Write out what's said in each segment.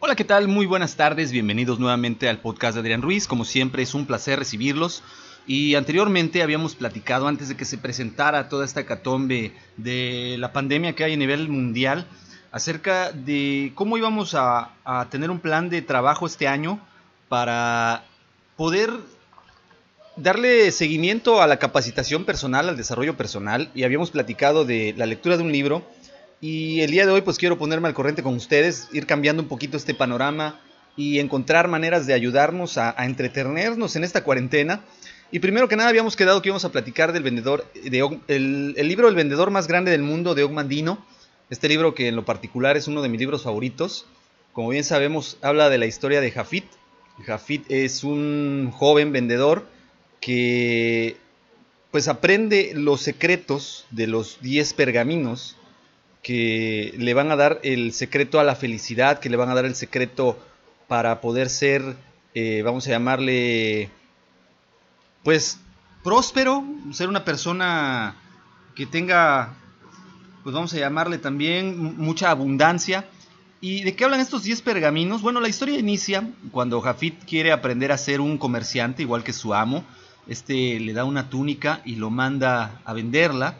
Hola, ¿qué tal? Muy buenas tardes, bienvenidos nuevamente al podcast de Adrián Ruiz. Como siempre, es un placer recibirlos. Y anteriormente habíamos platicado, antes de que se presentara toda esta catombe de la pandemia que hay a nivel mundial, acerca de cómo íbamos a, a tener un plan de trabajo este año para poder darle seguimiento a la capacitación personal, al desarrollo personal. Y habíamos platicado de la lectura de un libro y el día de hoy pues quiero ponerme al corriente con ustedes, ir cambiando un poquito este panorama y encontrar maneras de ayudarnos a, entretenernos en esta cuarentena. Y primero que nada habíamos quedado que íbamos a platicar del vendedor, de, el, libro El vendedor más grande del mundo de Ogmandino. Este libro que en lo particular es uno de mis libros favoritos. Como bien sabemos, habla de la historia de Jafit. Jafit es un joven vendedor que pues aprende los secretos de los 10 pergaminos que le van a dar el secreto a la felicidad, que le van a dar el secreto para poder ser, eh, vamos a llamarle, pues próspero, ser una persona que tenga, pues vamos a llamarle también mucha abundancia. ¿Y de qué hablan estos 10 pergaminos? Bueno, la historia inicia cuando Jafit quiere aprender a ser un comerciante, igual que su amo. Este le da una túnica y lo manda a venderla.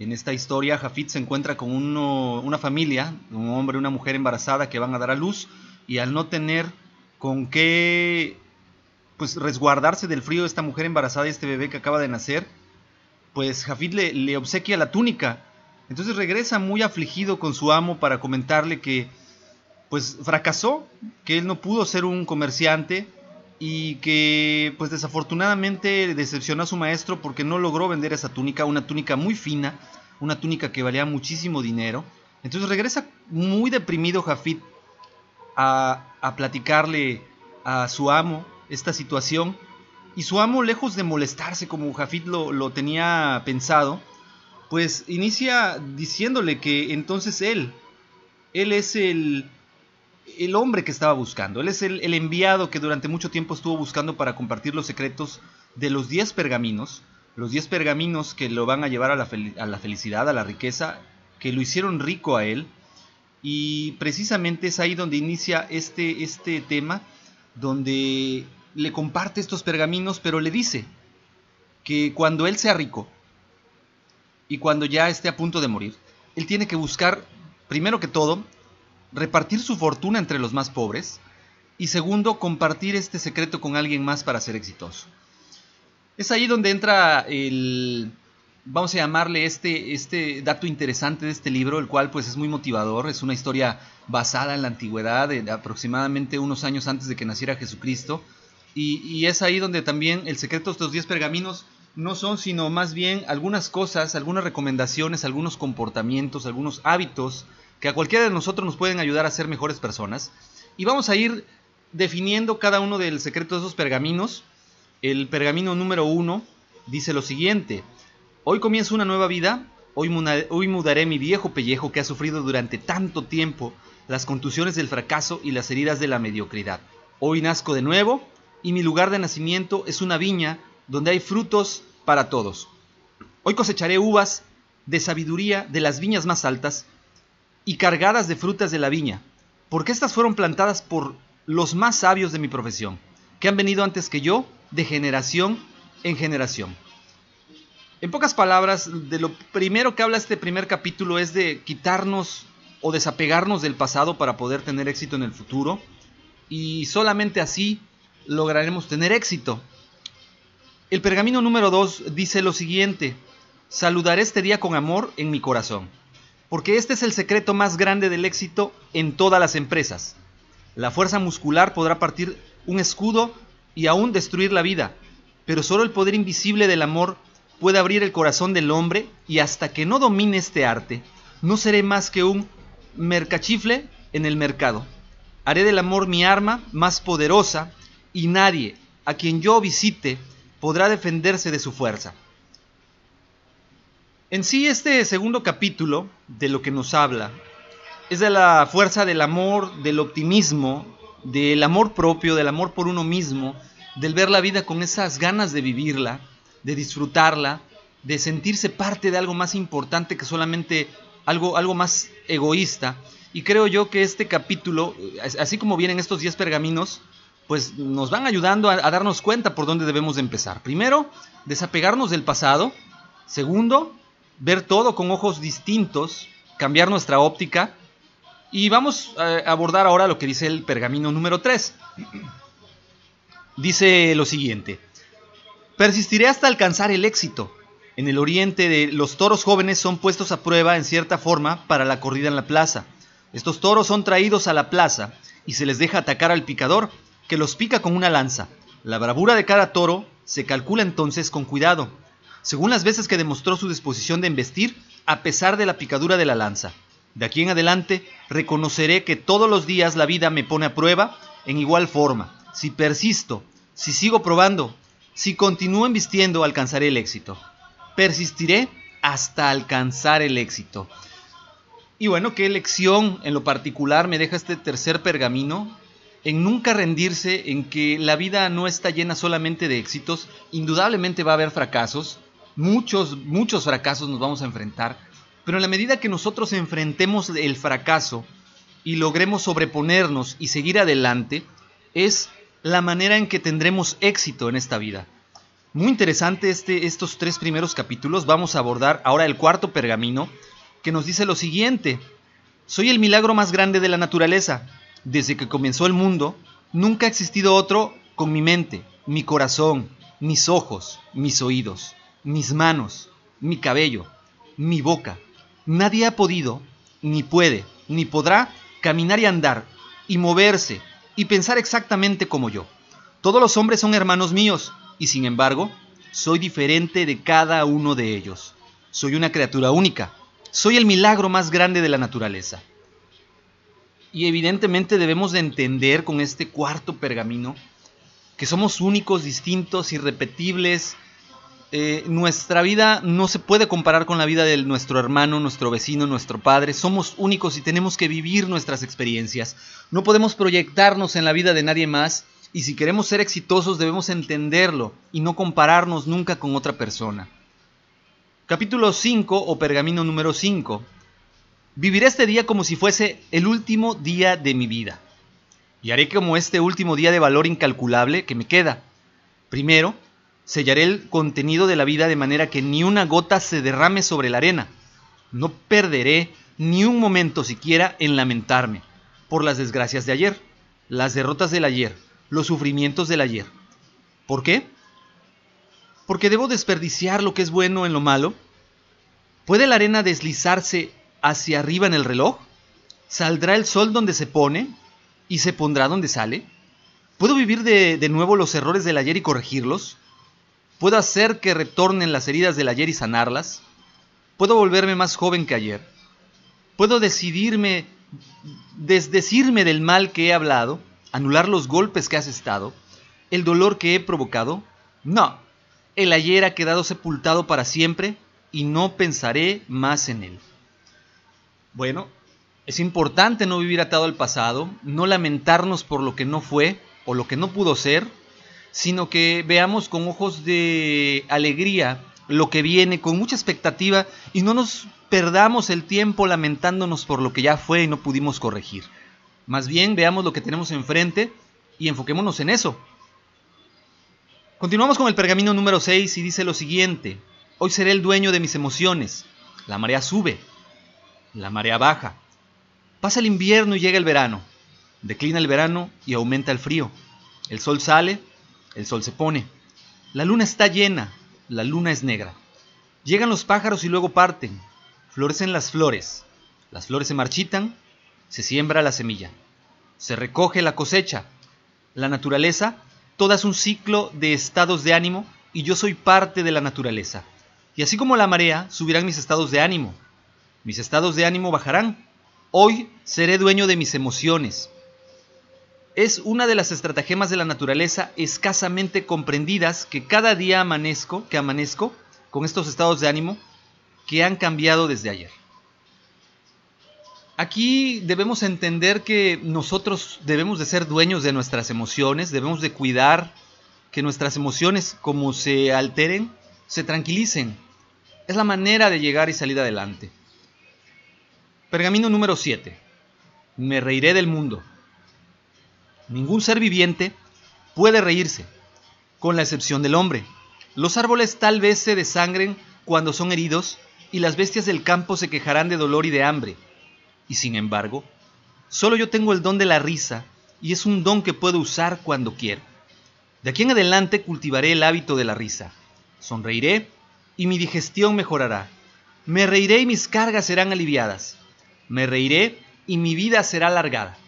En esta historia, Jafit se encuentra con una familia, un hombre una mujer embarazada que van a dar a luz y al no tener con qué pues resguardarse del frío de esta mujer embarazada y este bebé que acaba de nacer, pues Jafit le, le obsequia la túnica. Entonces regresa muy afligido con su amo para comentarle que pues fracasó, que él no pudo ser un comerciante y que pues desafortunadamente decepcionó a su maestro porque no logró vender esa túnica, una túnica muy fina, una túnica que valía muchísimo dinero. Entonces regresa muy deprimido Jafit a, a platicarle a su amo esta situación y su amo lejos de molestarse como Jafit lo, lo tenía pensado, pues inicia diciéndole que entonces él, él es el, el hombre que estaba buscando. Él es el, el, enviado que durante mucho tiempo estuvo buscando para compartir los secretos de los 10 pergaminos. Los 10 pergaminos que lo van a llevar a la, a la, felicidad, a la riqueza, que lo hicieron rico a él. Y precisamente es ahí donde inicia este, este tema, donde le comparte estos pergaminos, pero le dice que cuando él sea rico y cuando ya esté a punto de morir, él tiene que buscar, primero que todo, repartir su fortuna entre los más pobres y segundo, compartir este secreto con alguien más para ser exitoso. Es ahí donde entra el, vamos a llamarle este, este dato interesante de este libro, el cual pues es muy motivador, es una historia basada en la antigüedad, de aproximadamente unos años antes de que naciera Jesucristo, y, y es ahí donde también el secreto de estos 10 pergaminos no son sino más bien algunas cosas, algunas recomendaciones, algunos comportamientos, algunos hábitos, que a cualquiera de nosotros nos pueden ayudar a ser mejores personas. Y vamos a ir definiendo cada uno del secreto de esos pergaminos. El pergamino número uno dice lo siguiente. Hoy comienzo una nueva vida. Hoy, hoy mudaré mi viejo pellejo que ha sufrido durante tanto tiempo las contusiones del fracaso y las heridas de la mediocridad. Hoy nazco de nuevo y mi lugar de nacimiento es una viña donde hay frutos para todos. Hoy cosecharé uvas de sabiduría de las viñas más altas y cargadas de frutas de la viña, porque estas fueron plantadas por los más sabios de mi profesión, que han venido antes que yo, de generación en generación. En pocas palabras, de lo primero que habla este primer capítulo es de quitarnos o desapegarnos del pasado para poder tener éxito en el futuro, y solamente así lograremos tener éxito. El pergamino número 2 dice lo siguiente, saludaré este día con amor en mi corazón porque este es el secreto más grande del éxito en todas las empresas. La fuerza muscular podrá partir un escudo y aún destruir la vida, pero solo el poder invisible del amor puede abrir el corazón del hombre y hasta que no domine este arte, no seré más que un mercachifle en el mercado. Haré del amor mi arma más poderosa y nadie a quien yo visite podrá defenderse de su fuerza. En sí, este segundo capítulo de lo que nos habla es de la fuerza del amor, del optimismo, del amor propio, del amor por uno mismo, del ver la vida con esas ganas de vivirla, de disfrutarla, de sentirse parte de algo más importante que solamente algo, algo más egoísta. Y creo yo que este capítulo, así como vienen estos 10 pergaminos, pues nos van ayudando a, darnos cuenta por dónde debemos de empezar. Primero, desapegarnos del pasado. Segundo, ver todo con ojos distintos, cambiar nuestra óptica. Y vamos a abordar ahora lo que dice el pergamino número 3. Dice lo siguiente. Persistiré hasta alcanzar el éxito. En el oriente los toros jóvenes son puestos a prueba en cierta forma para la corrida en la plaza. Estos toros son traídos a la plaza y se les deja atacar al picador, que los pica con una lanza. La bravura de cada toro se calcula entonces con cuidado, según las veces que demostró su disposición de embestir a pesar de la picadura de la lanza. De aquí en adelante reconoceré que todos los días la vida me pone a prueba en igual forma. Si persisto, si sigo probando, si continúo embistiendo, alcanzaré el éxito. Persistiré hasta alcanzar el éxito. Y bueno, qué lección en lo particular me deja este tercer pergamino en nunca rendirse, en que la vida no está llena solamente de éxitos, indudablemente va a haber fracasos, muchos, muchos fracasos nos vamos a enfrentar, pero en la medida que nosotros enfrentemos el fracaso y logremos sobreponernos y seguir adelante, es la manera en que tendremos éxito en esta vida. Muy interesante este, estos tres primeros capítulos. Vamos a abordar ahora el cuarto pergamino, que nos dice lo siguiente. Soy el milagro más grande de la naturaleza. Desde que comenzó el mundo, nunca ha existido otro con mi mente, mi corazón, mis ojos, mis oídos, mis manos, mi cabello, mi boca. Nadie ha podido, ni puede, ni podrá caminar y andar, y moverse, y pensar exactamente como yo. Todos los hombres son hermanos míos, y sin embargo, soy diferente de cada uno de ellos. Soy una criatura única. Soy el milagro más grande de la naturaleza. Y evidentemente debemos de entender con este cuarto pergamino que somos únicos, distintos, irrepetibles. Eh, nuestra vida no se puede comparar con la vida de nuestro hermano, nuestro vecino, nuestro padre. Somos únicos y tenemos que vivir nuestras experiencias. No podemos proyectarnos en la vida de nadie más y si queremos ser exitosos debemos entenderlo y no compararnos nunca con otra persona. Capítulo 5 o pergamino número 5 Viviré este día como si fuese el último día de mi vida. Y haré como este último día de valor incalculable que me queda. Primero, sellaré el contenido de la vida de manera que ni una gota se derrame sobre la arena. No perderé ni un momento siquiera en lamentarme por las desgracias de ayer, las derrotas del ayer, los sufrimientos del ayer. ¿Por qué? Porque debo desperdiciar lo que es bueno en lo malo. ¿Puede la arena deslizarse hacia arriba en el reloj? ¿Saldrá el sol donde se pone y se pondrá donde sale? ¿Puedo vivir de, de, nuevo los errores del ayer y corregirlos? ¿Puedo hacer que retornen las heridas del ayer y sanarlas? ¿Puedo volverme más joven que ayer? ¿Puedo decidirme, desdecirme del mal que he hablado, anular los golpes que has estado, el dolor que he provocado? No, el ayer ha quedado sepultado para siempre y no pensaré más en él. Bueno, es importante no vivir atado al pasado, no lamentarnos por lo que no fue o lo que no pudo ser, sino que veamos con ojos de alegría lo que viene, con mucha expectativa y no nos perdamos el tiempo lamentándonos por lo que ya fue y no pudimos corregir. Más bien veamos lo que tenemos enfrente y enfoquémonos en eso. Continuamos con el pergamino número 6 y dice lo siguiente. Hoy seré el dueño de mis emociones. La marea sube, la marea baja. Pasa el invierno y llega el verano. Declina el verano y aumenta el frío. El sol sale, el sol se pone. La luna está llena, la luna es negra. Llegan los pájaros y luego parten. Florecen las flores. Las flores se marchitan, se siembra la semilla. Se recoge la cosecha. La naturaleza, toda es un ciclo de estados de ánimo y yo soy parte de la naturaleza. Y así como la marea, subirán mis estados de ánimo. Mis estados de ánimo bajarán. Hoy seré dueño de mis emociones. Es una de las estratagemas de la naturaleza escasamente comprendidas que cada día amanezco, que amanezco con estos estados de ánimo que han cambiado desde ayer. Aquí debemos entender que nosotros debemos de ser dueños de nuestras emociones, debemos de cuidar que nuestras emociones como se alteren, se tranquilicen. Es la manera de llegar y salir adelante. Pergamino número 7. Me reiré del mundo. Ningún ser viviente puede reírse, con la excepción del hombre. Los árboles tal vez se desangren cuando son heridos y las bestias del campo se quejarán de dolor y de hambre y sin embargo, solo yo tengo el don de la risa y es un don que puedo usar cuando quiero. De aquí en adelante cultivaré el hábito de la risa. Sonreiré y mi digestión mejorará. Me reiré y mis cargas serán aliviadas. Me reiré y mi vida será alargada.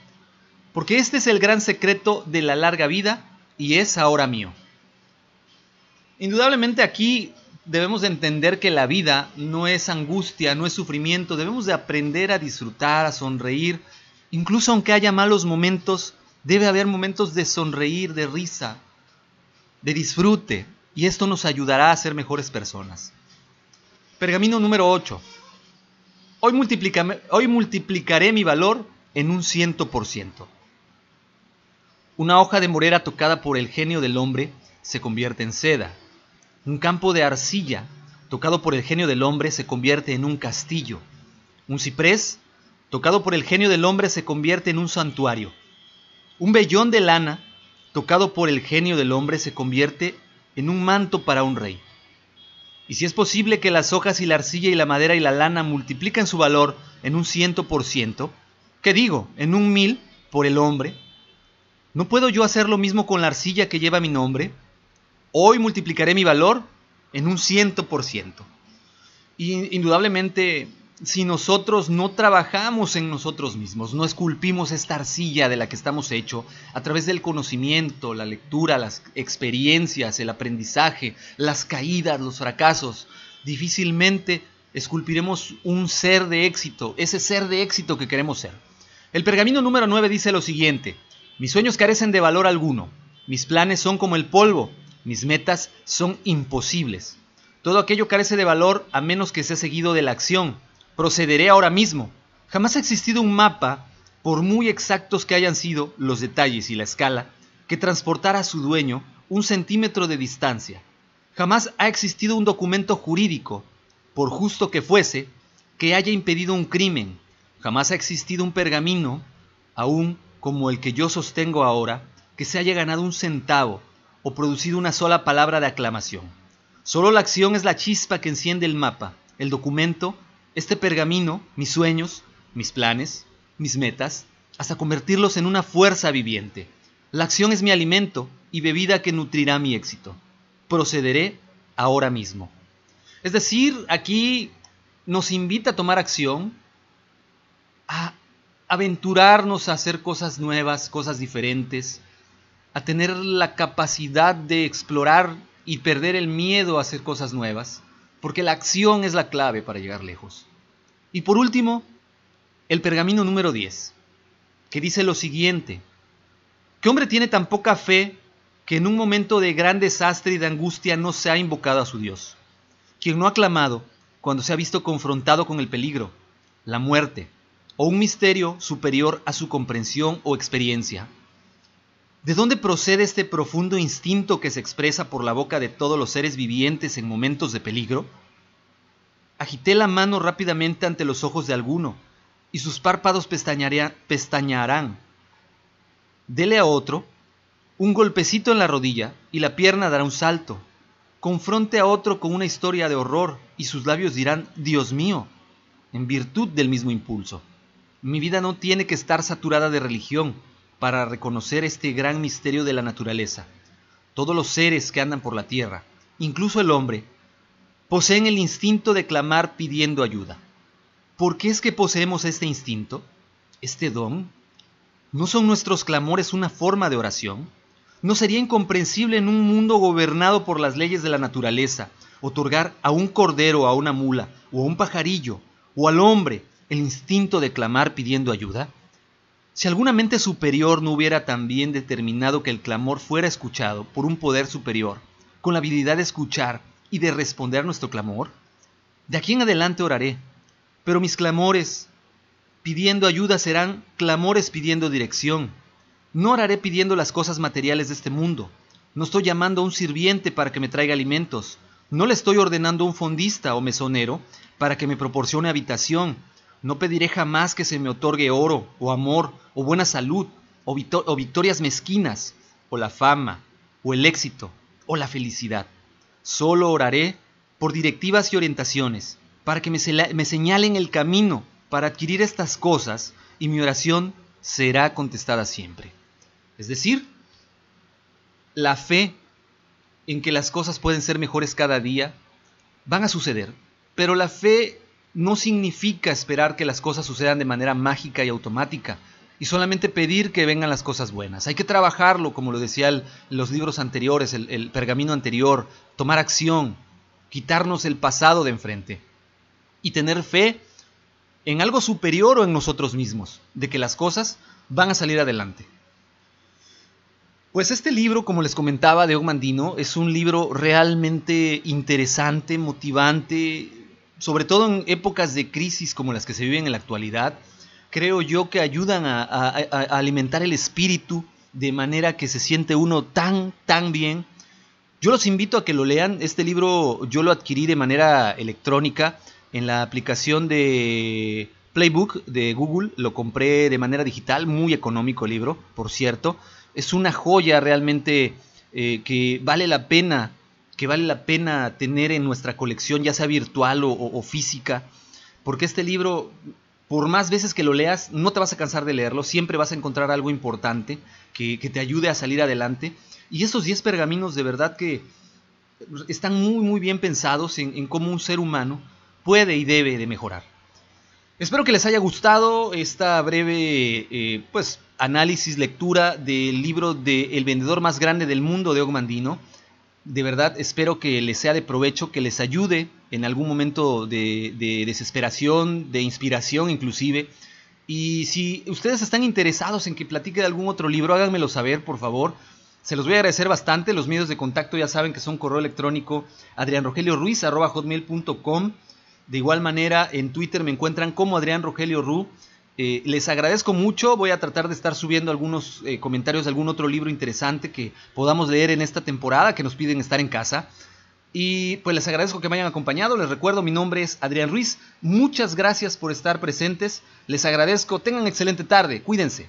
Porque este es el gran secreto de la larga vida y es ahora mío. Indudablemente aquí debemos de entender que la vida no es angustia, no es sufrimiento, debemos de aprender a disfrutar, a sonreír, incluso aunque haya malos momentos, debe haber momentos de sonreír, de risa, de disfrute, y esto nos ayudará a ser mejores personas. Pergamino número 8. Hoy, hoy multiplicaré mi valor en un ciento por ciento. Una hoja de morera tocada por el genio del hombre se convierte en seda un campo de arcilla, tocado por el genio del hombre, se convierte en un castillo. Un ciprés, tocado por el genio del hombre, se convierte en un santuario. Un vellón de lana, tocado por el genio del hombre, se convierte en un manto para un rey. Y si es posible que las hojas y la arcilla y la madera y la lana multipliquen su valor en un ciento por ciento, ¿qué digo? En un mil por el hombre, ¿no puedo yo hacer lo mismo con la arcilla que lleva mi nombre? Hoy multiplicaré mi valor en un ciento por ciento. Indudablemente, si nosotros no trabajamos en nosotros mismos, no esculpimos esta arcilla de la que estamos hechos a través del conocimiento, la lectura, las experiencias, el aprendizaje, las caídas, los fracasos, difícilmente esculpiremos un ser de éxito, ese ser de éxito que queremos ser. El pergamino número 9 dice lo siguiente, mis sueños carecen de valor alguno, mis planes son como el polvo, mis metas son imposibles. Todo aquello carece de valor a menos que sea seguido de la acción. Procederé ahora mismo. Jamás ha existido un mapa, por muy exactos que hayan sido los detalles y la escala, que transportara a su dueño un centímetro de distancia. Jamás ha existido un documento jurídico, por justo que fuese, que haya impedido un crimen. Jamás ha existido un pergamino, aún como el que yo sostengo ahora, que se haya ganado un centavo o producido una sola palabra de aclamación. Solo la acción es la chispa que enciende el mapa, el documento, este pergamino, mis sueños, mis planes, mis metas, hasta convertirlos en una fuerza viviente. La acción es mi alimento y bebida que nutrirá mi éxito. Procederé ahora mismo. Es decir, aquí nos invita a tomar acción, a aventurarnos a hacer cosas nuevas, cosas diferentes, a tener la capacidad de explorar y perder el miedo a hacer cosas nuevas, porque la acción es la clave para llegar lejos. Y por último, el pergamino número 10, que dice lo siguiente, ¿qué hombre tiene tan poca fe que en un momento de gran desastre y de angustia no se ha invocado a su Dios? Quien no ha clamado cuando se ha visto confrontado con el peligro, la muerte o un misterio superior a su comprensión o experiencia. ¿De dónde procede este profundo instinto que se expresa por la boca de todos los seres vivientes en momentos de peligro? Agité la mano rápidamente ante los ojos de alguno, y sus párpados pestañearán. Dele a otro un golpecito en la rodilla, y la pierna dará un salto. Confronte a otro con una historia de horror, y sus labios dirán, Dios mío, en virtud del mismo impulso. Mi vida no tiene que estar saturada de religión, para reconocer este gran misterio de la naturaleza. Todos los seres que andan por la tierra, incluso el hombre, poseen el instinto de clamar pidiendo ayuda. ¿Por qué es que poseemos este instinto? ¿Este don? ¿No son nuestros clamores una forma de oración? ¿No sería incomprensible en un mundo gobernado por las leyes de la naturaleza otorgar a un cordero, a una mula, o a un pajarillo, o al hombre el instinto de clamar pidiendo ayuda? Si alguna mente superior no hubiera también determinado que el clamor fuera escuchado por un poder superior, con la habilidad de escuchar y de responder nuestro clamor, de aquí en adelante oraré, pero mis clamores pidiendo ayuda serán clamores pidiendo dirección. No oraré pidiendo las cosas materiales de este mundo. No estoy llamando a un sirviente para que me traiga alimentos. No le estoy ordenando a un fondista o mesonero para que me proporcione habitación. No pediré jamás que se me otorgue oro, o amor, o buena salud, o, victorias mezquinas, o la fama, o el éxito, o la felicidad. Solo oraré por directivas y orientaciones, para que me, me señalen el camino para adquirir estas cosas, y mi oración será contestada siempre. Es decir, la fe en que las cosas pueden ser mejores cada día van a suceder, pero la fe no significa esperar que las cosas sucedan de manera mágica y automática y solamente pedir que vengan las cosas buenas. Hay que trabajarlo, como lo decía los libros anteriores, el, el pergamino anterior, tomar acción, quitarnos el pasado de enfrente y tener fe en algo superior o en nosotros mismos, de que las cosas van a salir adelante. Pues este libro, como les comentaba, de Ogmandino, es un libro realmente interesante, motivante, sobre todo en épocas de crisis como las que se viven en la actualidad, creo yo que ayudan a, alimentar el espíritu de manera que se siente uno tan, tan bien. Yo los invito a que lo lean. Este libro yo lo adquirí de manera electrónica en la aplicación de Playbook de Google. Lo compré de manera digital, muy económico el libro, por cierto. Es una joya realmente eh, que vale la pena que vale la pena tener en nuestra colección, ya sea virtual o, física, porque este libro, por más veces que lo leas, no te vas a cansar de leerlo, siempre vas a encontrar algo importante que, te ayude a salir adelante. Y esos 10 pergaminos de verdad que están muy, muy bien pensados en, cómo un ser humano puede y debe de mejorar. Espero que les haya gustado esta breve eh, pues, análisis, lectura del libro de El vendedor más grande del mundo de Ogmandino de verdad espero que les sea de provecho, que les ayude en algún momento de, desesperación, de inspiración inclusive. Y si ustedes están interesados en que platique de algún otro libro, háganmelo saber, por favor. Se los voy a agradecer bastante. Los medios de contacto ya saben que son correo electrónico adrianrogelioruiz.com. De igual manera, en Twitter me encuentran como Adrián Rogelio Ru. Eh, les agradezco mucho, voy a tratar de estar subiendo algunos eh, comentarios de algún otro libro interesante que podamos leer en esta temporada, que nos piden estar en casa. Y pues les agradezco que me hayan acompañado, les recuerdo, mi nombre es Adrián Ruiz, muchas gracias por estar presentes, les agradezco, tengan excelente tarde, cuídense.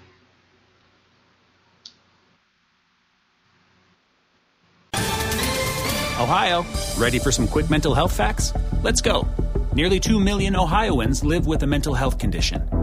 Ohio, ready for some quick mental health facts? Let's go. Nearly 2 million Ohioans live with a mental health condition.